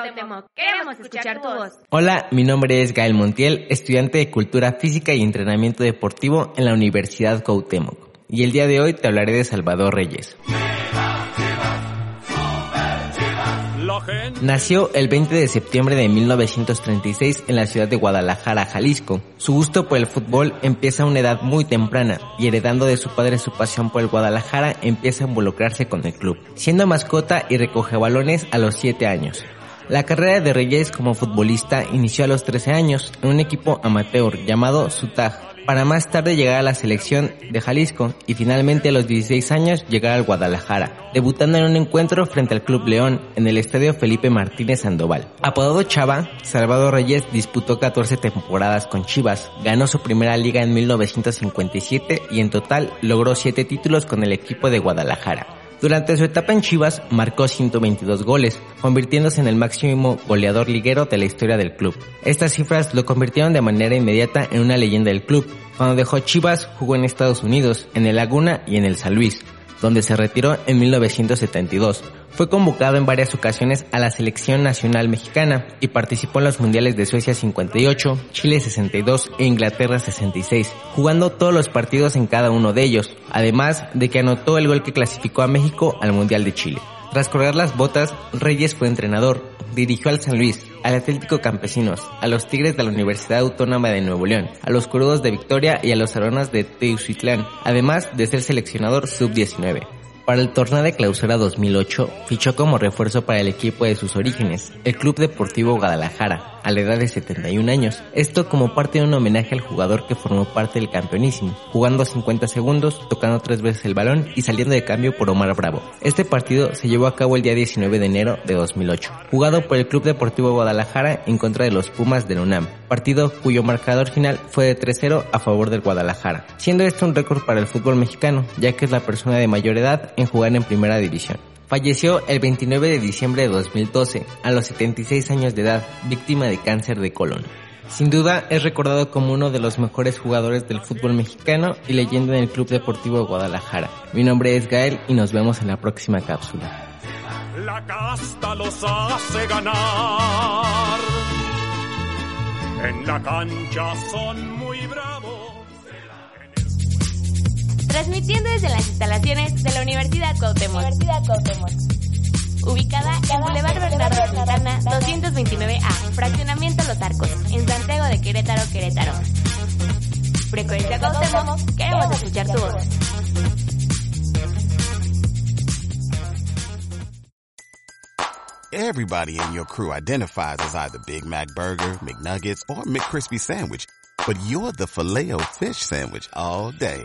Cuauhtémoc, queremos escuchar tu voz. Hola, mi nombre es Gael Montiel, estudiante de Cultura Física y Entrenamiento Deportivo en la Universidad Cuauhtémoc. Y el día de hoy te hablaré de Salvador Reyes. Nació el 20 de septiembre de 1936 en la ciudad de Guadalajara, Jalisco. Su gusto por el fútbol empieza a una edad muy temprana y heredando de su padre su pasión por el Guadalajara empieza a involucrarse con el club, siendo mascota y recoge balones a los 7 años. La carrera de Reyes como futbolista inició a los 13 años en un equipo amateur llamado Sutaj, para más tarde llegar a la selección de Jalisco y finalmente a los 16 años llegar al Guadalajara, debutando en un encuentro frente al Club León en el Estadio Felipe Martínez Sandoval. Apodado Chava, Salvador Reyes disputó 14 temporadas con Chivas, ganó su primera liga en 1957 y en total logró 7 títulos con el equipo de Guadalajara. Durante su etapa en Chivas marcó 122 goles, convirtiéndose en el máximo goleador liguero de la historia del club. Estas cifras lo convirtieron de manera inmediata en una leyenda del club. Cuando dejó Chivas jugó en Estados Unidos, en el Laguna y en el San Luis, donde se retiró en 1972. Fue convocado en varias ocasiones a la selección nacional mexicana y participó en los mundiales de Suecia 58, Chile 62 e Inglaterra 66, jugando todos los partidos en cada uno de ellos, además de que anotó el gol que clasificó a México al Mundial de Chile. Tras colgar las botas, Reyes fue entrenador, dirigió al San Luis, al Atlético Campesinos, a los Tigres de la Universidad Autónoma de Nuevo León, a los Crudos de Victoria y a los Aronas de Teucitlán, además de ser seleccionador sub-19. Para el torneo de clausura 2008, fichó como refuerzo para el equipo de sus orígenes, el Club Deportivo Guadalajara, a la edad de 71 años. Esto como parte de un homenaje al jugador que formó parte del campeonísimo, jugando 50 segundos, tocando tres veces el balón y saliendo de cambio por Omar Bravo. Este partido se llevó a cabo el día 19 de enero de 2008, jugado por el Club Deportivo Guadalajara en contra de los Pumas del UNAM, partido cuyo marcador final fue de 3-0 a favor del Guadalajara, siendo esto un récord para el fútbol mexicano, ya que es la persona de mayor edad en jugar en primera división. Falleció el 29 de diciembre de 2012, a los 76 años de edad, víctima de cáncer de colon. Sin duda es recordado como uno de los mejores jugadores del fútbol mexicano y leyenda en el Club Deportivo de Guadalajara. Mi nombre es Gael y nos vemos en la próxima cápsula. La casta los hace ganar. En la cancha son Transmitiendo desde las instalaciones de la Universidad Cuauhtémoc. Ubicada en Boulevard Bernardo Santana, 229A, Fraccionamiento Los Arcos, en Santiago de Querétaro, Querétaro. Frecuencia Cuauhtémoc, queremos escuchar tu voz. Everybody in your crew identifies as either Big Mac Burger, McNuggets, or McCrispy Sandwich. But you're the filet fish Sandwich all day.